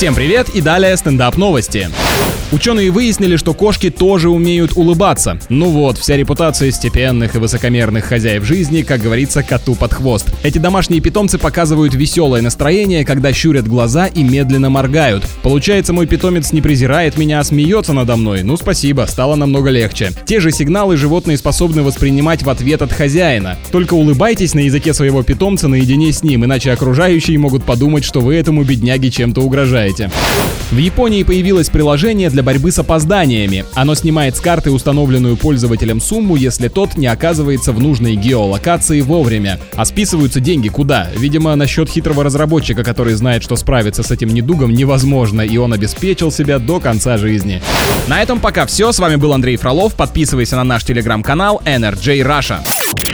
Всем привет и далее стендап новости. Ученые выяснили, что кошки тоже умеют улыбаться. Ну вот, вся репутация степенных и высокомерных хозяев жизни, как говорится, коту под хвост. Эти домашние питомцы показывают веселое настроение, когда щурят глаза и медленно моргают. Получается, мой питомец не презирает меня, а смеется надо мной. Ну спасибо, стало намного легче. Те же сигналы животные способны воспринимать в ответ от хозяина. Только улыбайтесь на языке своего питомца наедине с ним, иначе окружающие могут подумать, что вы этому бедняге чем-то угрожаете. В Японии появилось приложение для борьбы с опозданиями. Оно снимает с карты установленную пользователем сумму, если тот не оказывается в нужной геолокации вовремя. А списываются деньги куда? Видимо, на счет хитрого разработчика, который знает, что справиться с этим недугом невозможно, и он обеспечил себя до конца жизни. На этом пока все. С вами был Андрей Фролов. Подписывайся на наш телеграм-канал NRJ Russia.